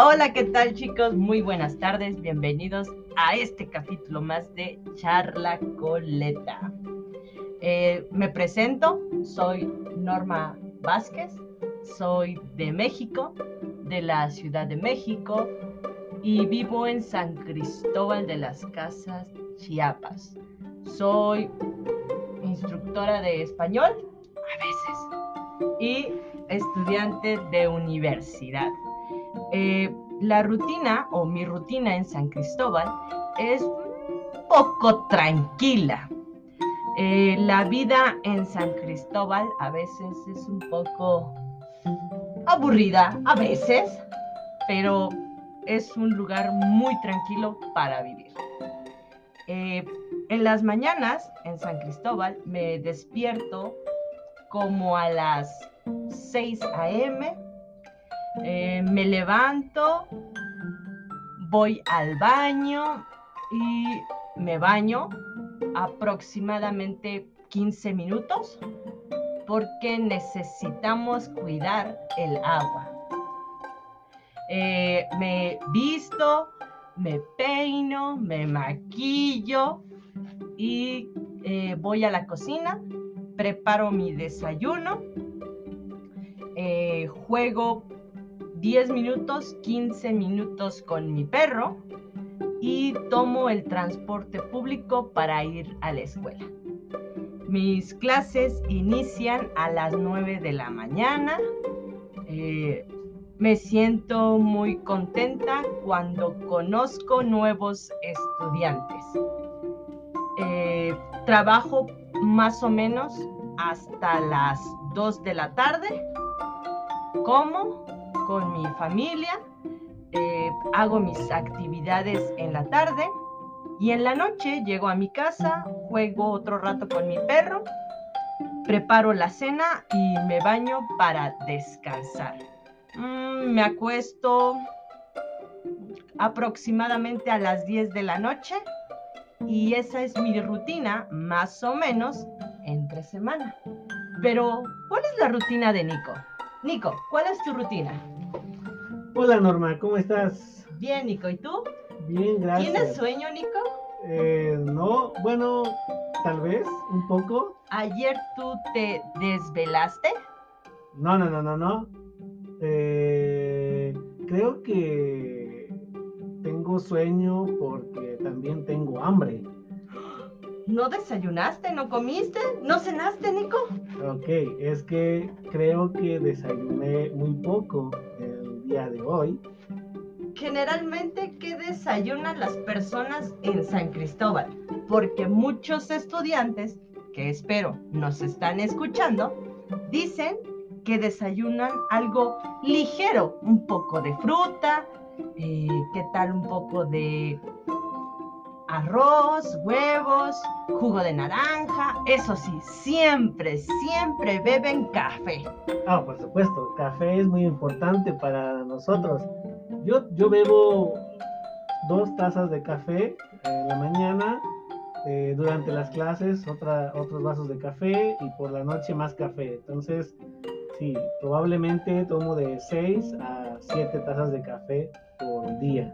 Hola, ¿qué tal chicos? Muy buenas tardes, bienvenidos a este capítulo más de Charla Coleta. Eh, me presento, soy Norma Vázquez, soy de México, de la Ciudad de México y vivo en San Cristóbal de las Casas, Chiapas. Soy instructora de español, a veces, y estudiante de universidad. Eh, la rutina o mi rutina en San Cristóbal es poco tranquila. Eh, la vida en San Cristóbal a veces es un poco aburrida, a veces, pero es un lugar muy tranquilo para vivir. Eh, en las mañanas en San Cristóbal me despierto como a las 6 a.m. Eh, me levanto, voy al baño y me baño aproximadamente 15 minutos porque necesitamos cuidar el agua. Eh, me visto, me peino, me maquillo y eh, voy a la cocina, preparo mi desayuno, juego 10 minutos, 15 minutos con mi perro y tomo el transporte público para ir a la escuela. Mis clases inician a las 9 de la mañana. Eh, me siento muy contenta cuando conozco nuevos estudiantes. Eh, trabajo más o menos hasta las 2 de la tarde. Como con mi familia. Eh, hago mis actividades en la tarde y en la noche llego a mi casa, juego otro rato con mi perro, preparo la cena y me baño para descansar. Mm, me acuesto aproximadamente a las 10 de la noche y esa es mi rutina más o menos entre semana. Pero, ¿cuál es la rutina de Nico? Nico, ¿cuál es tu rutina? Hola Norma, ¿cómo estás? Bien, Nico, ¿y tú? Bien, gracias. ¿Tienes sueño, Nico? Eh, no, bueno, tal vez, un poco. ¿Ayer tú te desvelaste? No, no, no, no, no. Eh, creo que tengo sueño porque también tengo hambre. ¿No desayunaste? ¿No comiste? ¿No cenaste, Nico? Ok, es que creo que desayuné muy poco día de hoy. Generalmente, ¿qué desayunan las personas en San Cristóbal? Porque muchos estudiantes, que espero nos están escuchando, dicen que desayunan algo ligero, un poco de fruta, eh, ¿qué tal un poco de arroz, huevos, jugo de naranja? Eso sí, siempre, siempre beben café. Ah, por supuesto, café es muy importante para nosotros. Yo, yo bebo dos tazas de café en la mañana, eh, durante las clases otra, otros vasos de café y por la noche más café. Entonces, sí, probablemente tomo de 6 a 7 tazas de café por día.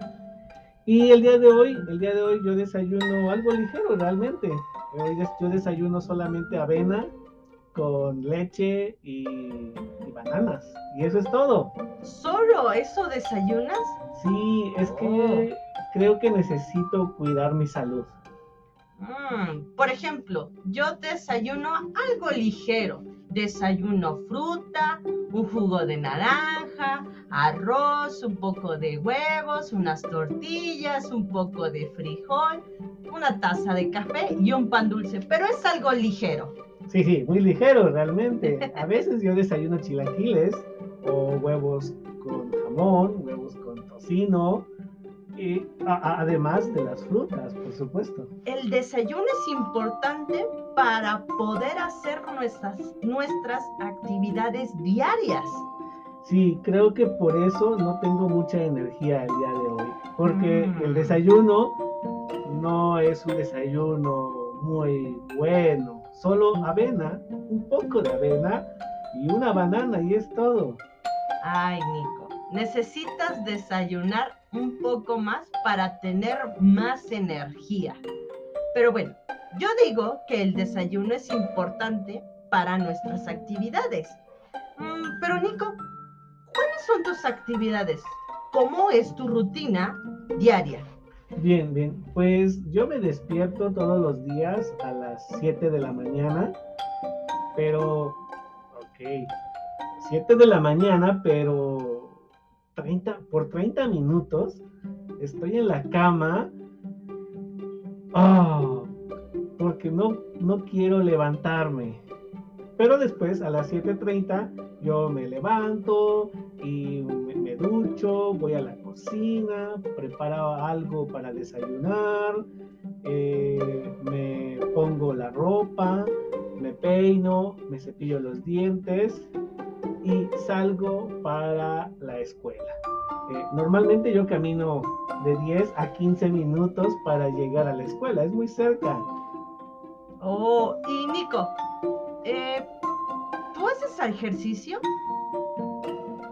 Y el día de hoy, el día de hoy yo desayuno algo ligero realmente. Yo desayuno solamente avena con leche y, y bananas. Y eso es todo. ¿Solo eso desayunas? Sí, es que creo que necesito cuidar mi salud. Mm, por ejemplo, yo desayuno algo ligero. Desayuno fruta, un jugo de naranja, arroz, un poco de huevos, unas tortillas, un poco de frijol, una taza de café y un pan dulce. Pero es algo ligero. Sí, sí, muy ligero realmente. A veces yo desayuno chilaquiles o huevos con jamón, huevos con tocino, y a- a- además de las frutas, por supuesto. El desayuno es importante para poder hacer nuestras, nuestras actividades diarias. Sí, creo que por eso no tengo mucha energía el día de hoy, porque Mm. el desayuno no es un desayuno muy bueno, solo avena, un poco de avena y una banana y es todo. Ay, Nico, necesitas desayunar un poco más para tener más energía. Pero bueno, yo digo que el desayuno es importante para nuestras actividades. Mm, pero Nico, ¿cuáles son tus actividades? ¿Cómo es tu rutina diaria? Bien, bien. Pues yo me despierto todos los días a las 7 de la mañana, pero, ok, 7 de la mañana, pero 30, por 30 minutos estoy en la cama. Oh, no, no quiero levantarme. Pero después a las 7.30 yo me levanto y me, ducho, voy a la cocina, preparo algo para desayunar, eh, me pongo la ropa, me peino, me cepillo los dientes y salgo para la escuela. Eh, normalmente yo camino de 10 a 15 minutos para llegar a la escuela, es muy cerca. Oh, y Nico, eh, ¿tú haces ejercicio?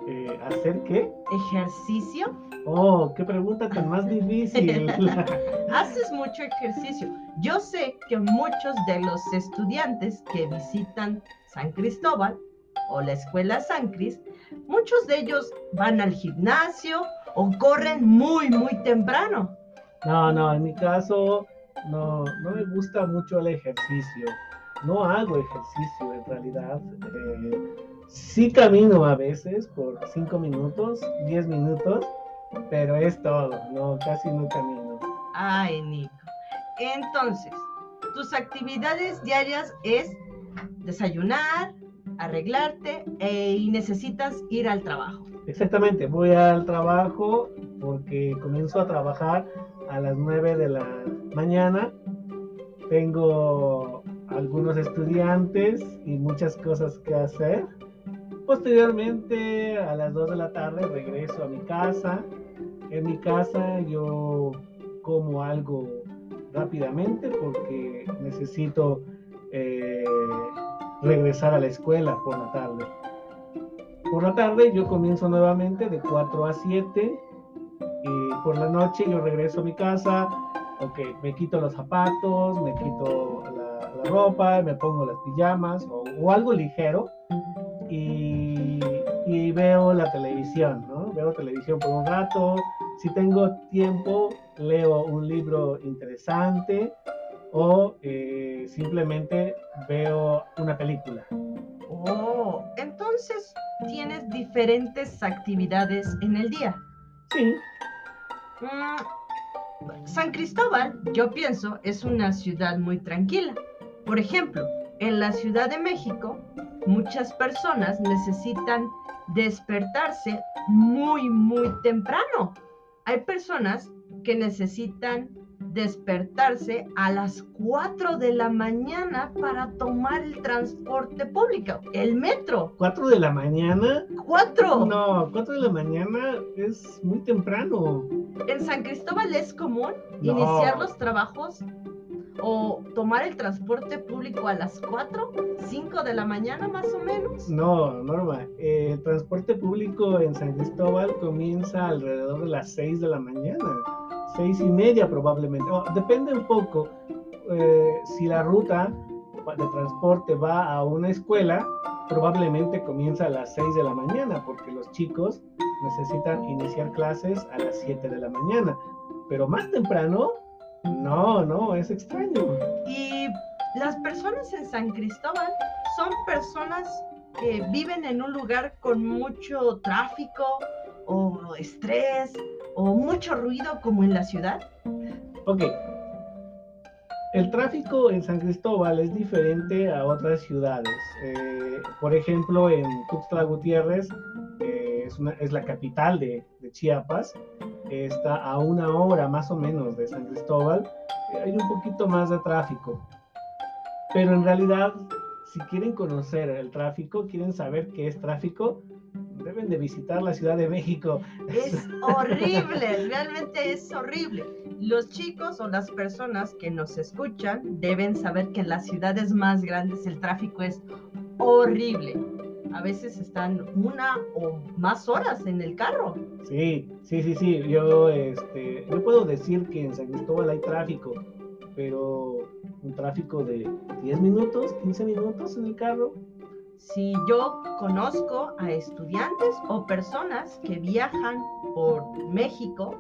Eh, ¿Hacer qué? ¿Ejercicio? Oh, qué pregunta tan más difícil. haces mucho ejercicio. Yo sé que muchos de los estudiantes que visitan San Cristóbal o la escuela San Cris, muchos de ellos van al gimnasio o corren muy, muy temprano. No, no, en mi caso no, no me gusta mucho el ejercicio. No hago ejercicio en realidad. Eh, sí camino a veces por 5 minutos, 10 minutos, pero es todo. No, casi no camino. Ay, Nico. Entonces, tus actividades diarias es desayunar, arreglarte eh, y necesitas ir al trabajo. Exactamente, voy al trabajo porque comienzo a trabajar a las 9 de la mañana. Tengo algunos estudiantes y muchas cosas que hacer. Posteriormente, a las 2 de la tarde, regreso a mi casa. En mi casa yo como algo rápidamente porque necesito eh, regresar a la escuela por la tarde. Por la tarde yo comienzo nuevamente de 4 a 7 y por la noche yo regreso a mi casa, ok, me quito los zapatos, me quito la, ropa, me pongo las pijamas o, algo ligero y, y, veo la televisión, ¿no? Veo televisión por un rato, si tengo tiempo leo un libro interesante o eh, simplemente veo una película. Oh, entonces tienes diferentes actividades en el día. Sí. Mm, San Cristóbal, yo pienso, es una ciudad muy tranquila. Por ejemplo, en la Ciudad de México, muchas personas necesitan despertarse muy, muy temprano. Hay personas que necesitan despertarse a las 4 de la mañana para tomar el transporte público, el metro. ¿4 de la mañana? ¿4? No, 4 de la mañana es muy temprano. En San Cristóbal es común iniciar los trabajos o tomar el transporte público a las 4, 5 de la mañana más o menos? No, Norma, el transporte público en San Cristóbal comienza alrededor de las 6 de la mañana seis y media probablemente. depende un poco eh, si la ruta de transporte va a una escuela, probablemente comienza a las 6 de la mañana, porque los chicos necesitan iniciar clases a las 7 de la mañana. Pero más temprano, no, no, es extraño. Y las personas en San Cristóbal son personas que viven en un lugar con mucho tráfico o estrés o mucho ruido como en la ciudad? Ok. El tráfico en San Cristóbal es diferente a otras ciudades. Eh, por ejemplo, en Tuxtla Gutiérrez, eh, es, la capital de, Chiapas, está a una hora más o menos de San Cristóbal, hay un poquito más de tráfico. Pero en realidad, si quieren conocer el tráfico, quieren saber qué es tráfico, deben de visitar la Ciudad de México. Es horrible, realmente es horrible. Los chicos o las personas que nos escuchan deben saber que en las ciudades más grandes el tráfico es horrible. a veces están una o más horas en el carro. Sí, sí, sí, sí. Yo, este, yo puedo decir que en San Cristóbal hay tráfico, pero un tráfico de 10 minutos, 15 minutos en el carro. Si yo conozco a estudiantes o personas que viajan por México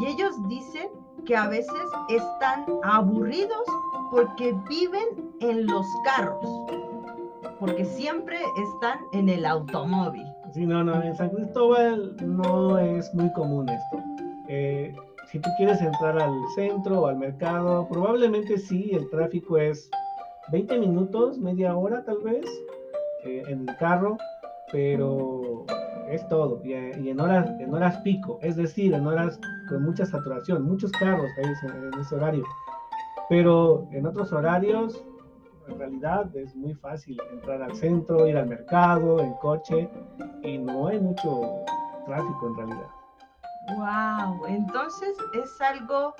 y ellos dicen que a veces están aburridos porque viven en los carros, porque siempre están en el automóvil. Sí, no, no, en San Cristóbal no es muy común esto. Eh, si tú quieres entrar al centro o al mercado, probablemente sí, el tráfico es 20 minutos, media hora tal vez, eh, en el carro, pero es todo. Y, en, horas, en horas pico, es decir, en horas con mucha saturación, muchos carros ahí en ese horario. Pero en otros horarios, en realidad es muy fácil entrar al centro, ir al mercado, en coche, y no hay mucho tráfico en realidad. Wow, entonces es algo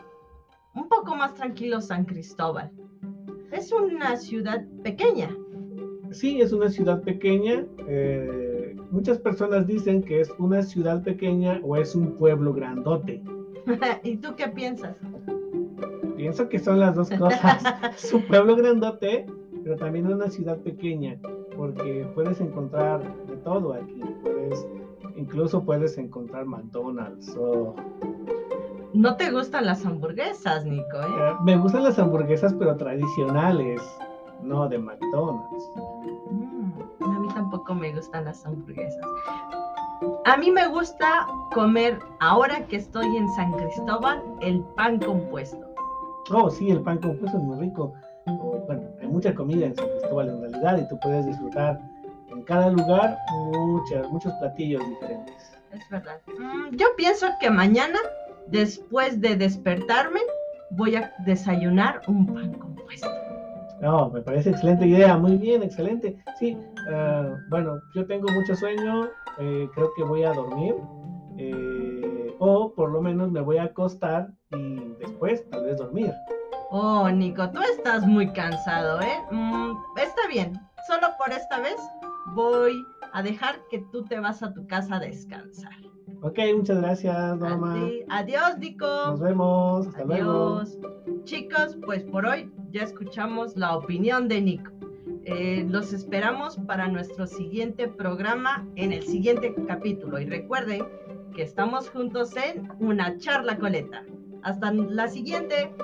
un poco más tranquilo San Cristóbal. Es una ciudad pequeña. Sí, es una ciudad pequeña. Eh, muchas personas dicen que es una ciudad pequeña o es un pueblo grandote. ¿Y tú qué piensas? Pienso que son las dos cosas. es un pueblo grandote, pero también una ciudad pequeña, porque puedes encontrar de todo aquí. Puedes, incluso puedes encontrar McDonald's o... No te gustan las hamburguesas, Nico, ¿eh? eh me gustan las hamburguesas, pero tradicionales, no de McDonald's. Tampoco me gustan las hamburguesas. A mí me gusta comer, ahora que estoy en San Cristóbal, el pan compuesto. Oh, sí, el pan compuesto es muy rico. Bueno, hay mucha comida en San Cristóbal en realidad y tú puedes disfrutar en cada lugar muchas, muchos platillos diferentes. Es verdad. Mm, yo pienso que mañana, después de despertarme, voy a desayunar un pan compuesto. No, me parece excelente idea, muy bien, excelente. Sí, eh, bueno, yo tengo mucho sueño, eh, creo que voy a dormir. Eh, o por lo menos me voy a acostar y después tal vez dormir. Oh, Nico, tú estás muy cansado, ¿eh? Mm, está bien, solo por esta vez voy a dejar que tú te vas a tu casa a descansar. Ok, muchas gracias, Norma. Adiós, Nico. Nos vemos. Hasta Adiós. Chicos, pues por hoy ya escuchamos la opinión de Nico. Eh, los esperamos para nuestro siguiente programa en el siguiente capítulo. Y recuerden que estamos juntos en una charla coleta. Hasta la siguiente.